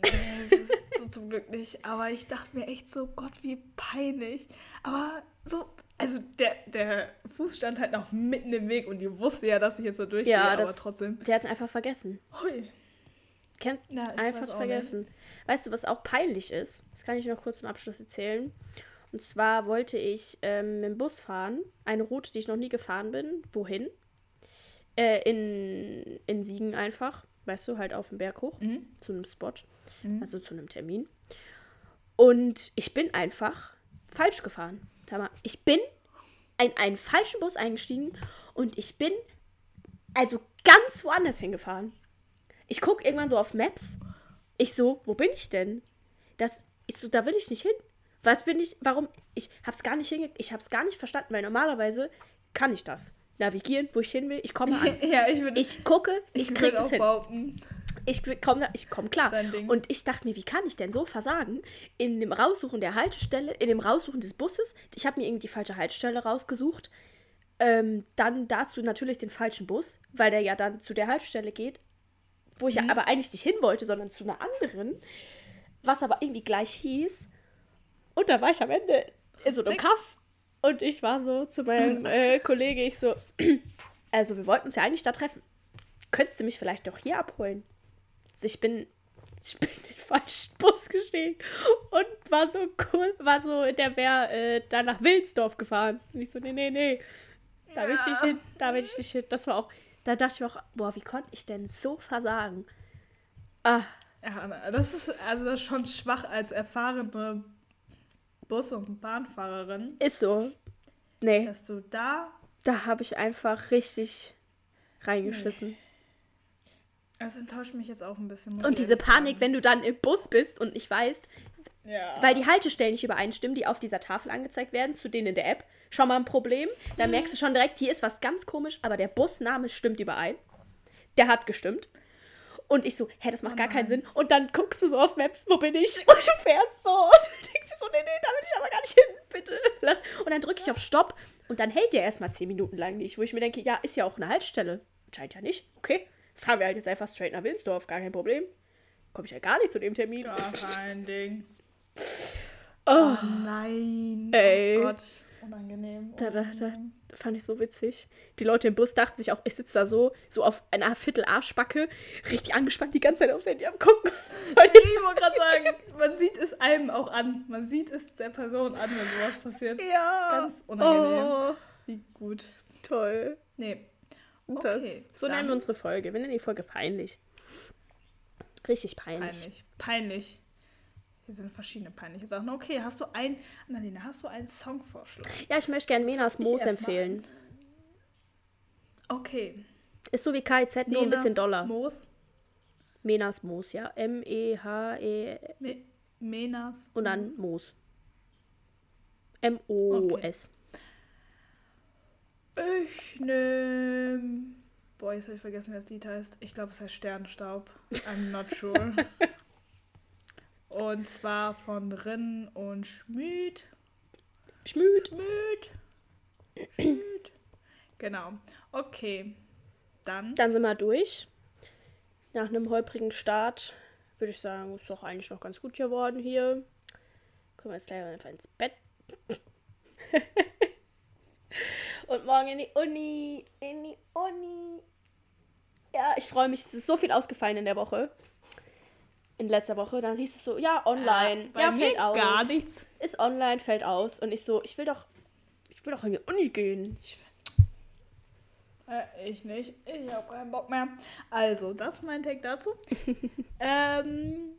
Nee, so zum Glück nicht. Aber ich dachte mir echt so, Gott, wie peinlich. Aber so, also der, der Fuß stand halt noch mitten im Weg und die wusste ja, dass ich jetzt so durchgehe, Ja, aber das- trotzdem. Die hatten einfach vergessen. Hui. Kennt Ja, einfach vergessen. Weißt du, was auch peinlich ist? Das kann ich noch kurz zum Abschluss erzählen. Und zwar wollte ich ähm, mit dem Bus fahren, eine Route, die ich noch nie gefahren bin. Wohin? Äh, in, in Siegen einfach. Weißt du, halt auf den Berg hoch. Mhm. Zu einem Spot. Mhm. Also zu einem Termin. Und ich bin einfach falsch gefahren. Ich bin in einen falschen Bus eingestiegen und ich bin also ganz woanders hingefahren. Ich gucke irgendwann so auf Maps. Ich so, wo bin ich denn? Das, ich so, da will ich nicht hin. Was bin ich, warum? Ich hab's gar nicht hinge ich hab's gar nicht verstanden, weil normalerweise kann ich das. Navigieren, wo ich hin will, ich komme (laughs) an. Ja, ich würde Ich gucke, ich, ich krieg das hin. behaupten. Ich komme ich komm klar. Und ich dachte mir, wie kann ich denn so versagen? In dem Raussuchen der Haltestelle, in dem Raussuchen des Busses. Ich habe mir irgendwie die falsche Haltestelle rausgesucht. Ähm, dann dazu natürlich den falschen Bus, weil der ja dann zu der Haltestelle geht, wo ich ja aber eigentlich nicht hin wollte, sondern zu einer anderen. Was aber irgendwie gleich hieß. Und da war ich am Ende in so einem Kaff. Und ich war so zu meinem (laughs) äh, Kollege, ich so, (clears throat) also wir wollten uns ja eigentlich da treffen. Könntest du mich vielleicht doch hier abholen? Also ich bin, ich bin in den falschen Bus gestiegen und war so cool, war so, der wäre äh, da nach Wilsdorf gefahren. Und ich so, nee, nee, nee, da will ich nicht hin, da will ich nicht hin. Das war auch, da dachte ich mir auch, boah, wie konnte ich denn so versagen? Ah, Ja, das ist also das ist schon schwach als erfahrene Bus- und Bahnfahrerin, ist so. Nee, dass du da. da habe ich einfach richtig reingeschissen. Das enttäuscht mich jetzt auch ein bisschen. Und diese Panik, wenn du dann im Bus bist und nicht weißt, Ja. Weil die Haltestellen nicht übereinstimmen, die auf dieser Tafel angezeigt werden, zu denen in der App. Schon mal ein Problem. Da merkst du schon direkt, hier ist was ganz komisch, aber der Busname stimmt überein. Der hat gestimmt. Und ich so, hä, das macht Oh gar keinen. Sinn. Und dann guckst du so auf Maps, wo bin ich? (laughs) Und du fährst so. Und du denkst dir so, nee, nee, da will ich aber gar nicht hin. Bitte, lass. Und dann drücke ich auf Stopp. Und dann hält der erstmal 10 Minuten lang nicht. Wo ich mir denke, ja, ist ja auch eine Haltestelle. Scheint ja nicht. Okay. Fahren wir halt jetzt einfach straight nach Wilnsdorf. Gar kein Problem. Komme ich ja gar nicht zu dem Termin. Gar kein Ding. Oh. Nein. Ey. Oh Gott. Unangenehm. Da, da, da fand ich so witzig. Die Leute im Bus dachten sich auch, ich sitze da so, so auf einer Viertel Arschbacke, richtig angespannt, die ganze Zeit aufs Handy am gucken. (laughs) Ich wollte gerade sagen, (laughs) man sieht es einem auch an. Man sieht es der Person an, wenn sowas passiert. ja. Ganz unangenehm. Oh, Wie gut. toll. Nee. Das, Okay, so dann- nennen wir unsere Folge. Wir nennen die Folge peinlich. Richtig peinlich. Peinlich. Peinlich. Hier sind verschiedene peinliche Sachen. Okay, hast du ein, Annalena, hast du einen Songvorschlag? Ja, ich möchte gerne Menas Moos empfehlen. Okay. Ist so wie KIZ, nur ein bisschen doller. Moos. Menas Moos, ja. M-E-H-E Me Menas. und dann Moos. Moos. M-O-S. Ich nehm. Boah, jetzt habe ich vergessen, wie das Lied heißt. Ich glaube, es heißt Sternstaub. I'm not sure. (laughs) und zwar von Rinn und Schmid. Schmüt. Schmid. Schmid. Genau. Okay. Dann. Dann sind wir durch. Nach einem holprigen Start würde ich sagen, ist doch eigentlich noch ganz gut geworden hier. Kommen wir jetzt gleich einfach ins Bett. (laughs) Und morgen in die Uni. In die Uni. Ja, ich freue mich. Es ist so viel ausgefallen in der Woche. In letzter Woche. Dann hieß es so, ja, online. Bei ja, mir fällt aus. gar nichts. Ist online, fällt aus. Und ich so, ich will doch, ich will doch in die Uni gehen. Ich, Äh, ich nicht. Ich habe keinen Bock mehr. Also, das ist mein Take dazu. (laughs) ähm,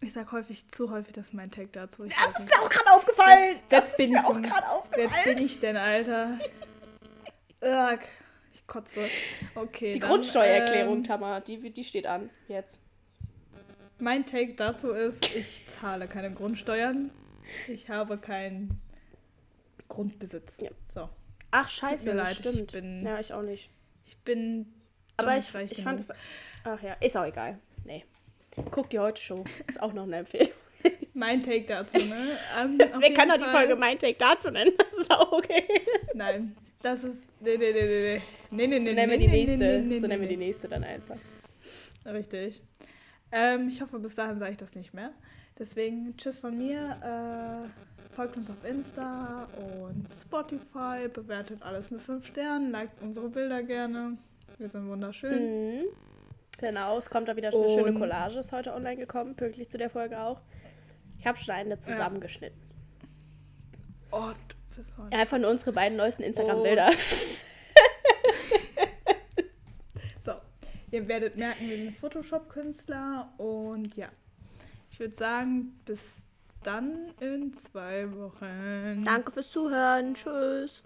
ich sag häufig, zu häufig, das ist mein Take dazu. Ich weiß das ist mir auch gerade aufgefallen. Wer Das ist bin mir ich, auch gerade Wer aufgefallen. bin ich denn, Alter? (laughs) Ugh, ich kotze. Okay. Die dann, Grundsteuererklärung, ähm, Tamara, die, die steht an jetzt. Mein Take dazu ist, ich zahle keine Grundsteuern. Ich habe keinen Grundbesitz. Ja. So. Ach, scheiße, mir leid, ich stimmt. bin- ja, ich auch nicht. Ich bin. Aber ich, ich fand es. Ach ja, ist auch egal. Nee. Guck die heute Show. Ist auch noch eine Empfehlung. (laughs) Mein Take dazu, ne? (laughs) Ähm, auf Wer kann doch die Folge Mein Take dazu nennen? Das ist auch okay. (laughs) Nein, das ist. Nee, nee, nee, nee, nee. Nee, nee, So nennen wir die So nennen wir nächste dann einfach. Richtig. Ähm, ich hoffe, bis dahin sage ich das nicht mehr. Deswegen, tschüss von mir. Äh, folgt uns auf Insta und Spotify. Bewertet alles mit 5 Sternen. Liked unsere Bilder gerne. Wir sind wunderschön. Mhm. Genau, es kommt da wieder eine schöne Und- Collage, ist heute online gekommen, pünktlich zu der Folge auch. Ich habe schon eine zusammengeschnitten. Oh, du bist so ein- Einfach nur unsere beiden neuesten Instagram-Bilder. So, (laughs) ihr werdet merken, wir sind Photoshop-Künstler. Und ja, ich würde sagen, bis dann in zwei Wochen. Danke fürs Zuhören. Tschüss.